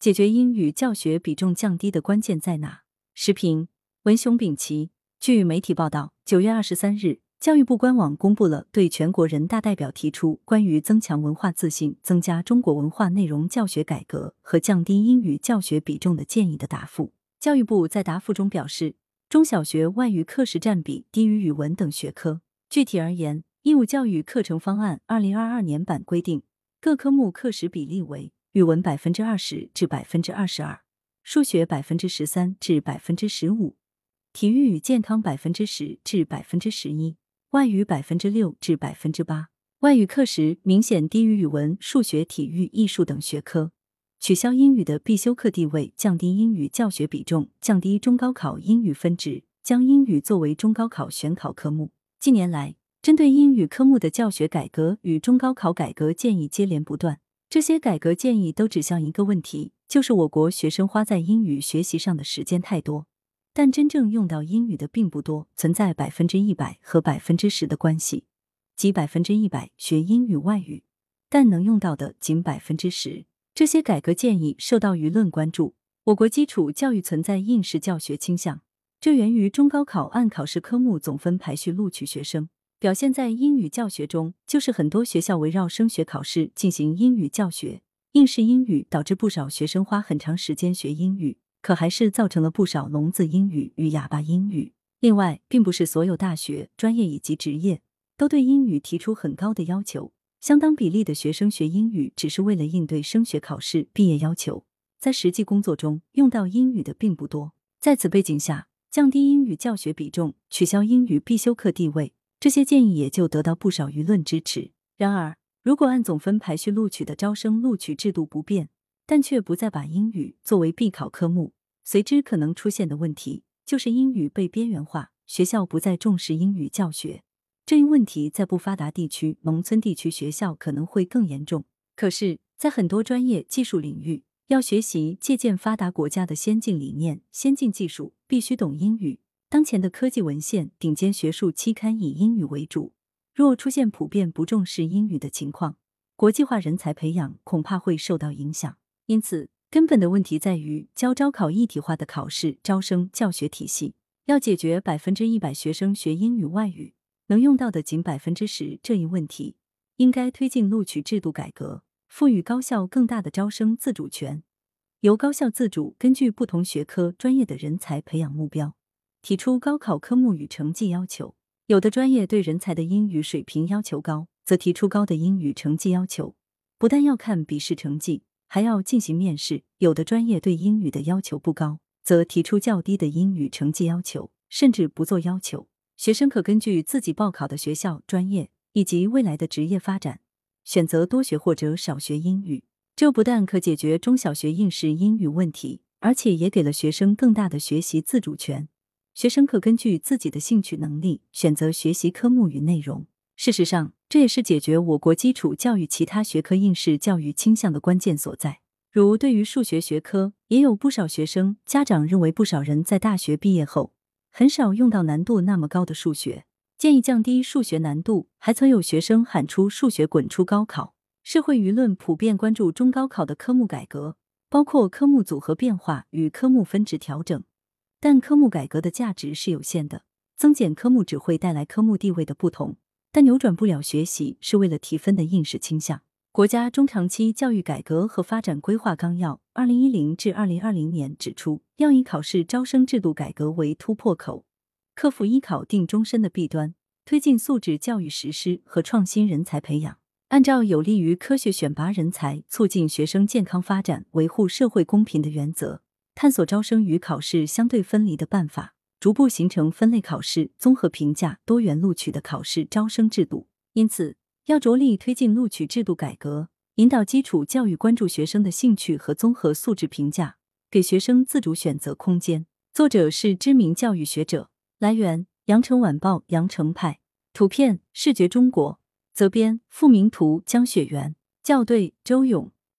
解决英语教学比重降低的关键在哪？时评：文雄丙奇。据媒体报道，九月二十三日，教育部官网公布了对全国人大代表提出关于增强文化自信、增加中国文化内容教学改革和降低英语教学比重的建议的答复。教育部在答复中表示，中小学外语课时占比低于语文等学科。具体而言，义务教育课程方案二零二二年版规定，各科目课时比例为语文百分之二十至百分之二十二，数学百分之十三至百分之十五。体育与健康百分之十至百分之十一，外语百分之六至百分之八。外语课时明显低于语文、数学、体育、艺术等学科。取消英语的必修课地位，降低英语教学比重，降低中高考英语分值，将英语作为中高考选考科目。近年来，针对英语科目的教学改革与中高考改革建议接连不断。这些改革建议都指向一个问题，就是我国学生花在英语学习上的时间太多。但真正用到英语的并不多，存在百分之一百和百分之十的关系，即百分之一百学英语外语，但能用到的仅百分之十。这些改革建议受到舆论关注。我国基础教育存在应试教学倾向，这源于中高考按考试科目总分排序录取学生，表现在英语教学中，就是很多学校围绕升学考试进行英语教学，应试英语导致不少学生花很长时间学英语。可还是造成了不少聋子英语与哑巴英语。另外，并不是所有大学、专业以及职业都对英语提出很高的要求，相当比例的学生学英语只是为了应对升学考试、毕业要求，在实际工作中用到英语的并不多。在此背景下，降低英语教学比重，取消英语必修课地位，这些建议也就得到不少舆论支持。然而，如果按总分排序录取的招生录取制度不变，但却不再把英语作为必考科目，随之可能出现的问题就是英语被边缘化，学校不再重视英语教学。这一问题在不发达地区、农村地区学校可能会更严重。可是，在很多专业技术领域，要学习借鉴发达国家的先进理念、先进技术，必须懂英语。当前的科技文献、顶尖学术期刊以英语为主，若出现普遍不重视英语的情况，国际化人才培养恐怕会受到影响。因此，根本的问题在于教招考一体化的考试招生教学体系。要解决百分之一百学生学英语外语能用到的仅百分之十这一问题，应该推进录取制度改革，赋予高校更大的招生自主权，由高校自主根据不同学科专业的人才培养目标，提出高考科目与成绩要求。有的专业对人才的英语水平要求高，则提出高的英语成绩要求，不但要看笔试成绩。还要进行面试，有的专业对英语的要求不高，则提出较低的英语成绩要求，甚至不做要求。学生可根据自己报考的学校、专业以及未来的职业发展，选择多学或者少学英语。这不但可解决中小学应试英语问题，而且也给了学生更大的学习自主权。学生可根据自己的兴趣能力选择学习科目与内容。事实上，这也是解决我国基础教育其他学科应试教育倾向的关键所在。如对于数学学科，也有不少学生家长认为，不少人在大学毕业后很少用到难度那么高的数学，建议降低数学难度。还曾有学生喊出“数学滚出高考”。社会舆论普遍关注中高考的科目改革，包括科目组合变化与科目分值调整。但科目改革的价值是有限的，增减科目只会带来科目地位的不同。但扭转不了学习是为了提分的应试倾向。国家中长期教育改革和发展规划纲要（二零一零至二零二零年）指出，要以考试招生制度改革为突破口，克服一考定终身的弊端，推进素质教育实施和创新人才培养，按照有利于科学选拔人才、促进学生健康发展、维护社会公平的原则，探索招生与考试相对分离的办法。逐步形成分类考试、综合评价、多元录取的考试招生制度。因此，要着力推进录取制度改革，引导基础教育关注学生的兴趣和综合素质评价，给学生自主选择空间。作者是知名教育学者。来源：羊城晚报羊城派。图片：视觉中国。责编：付明图。江雪源。校对：周勇。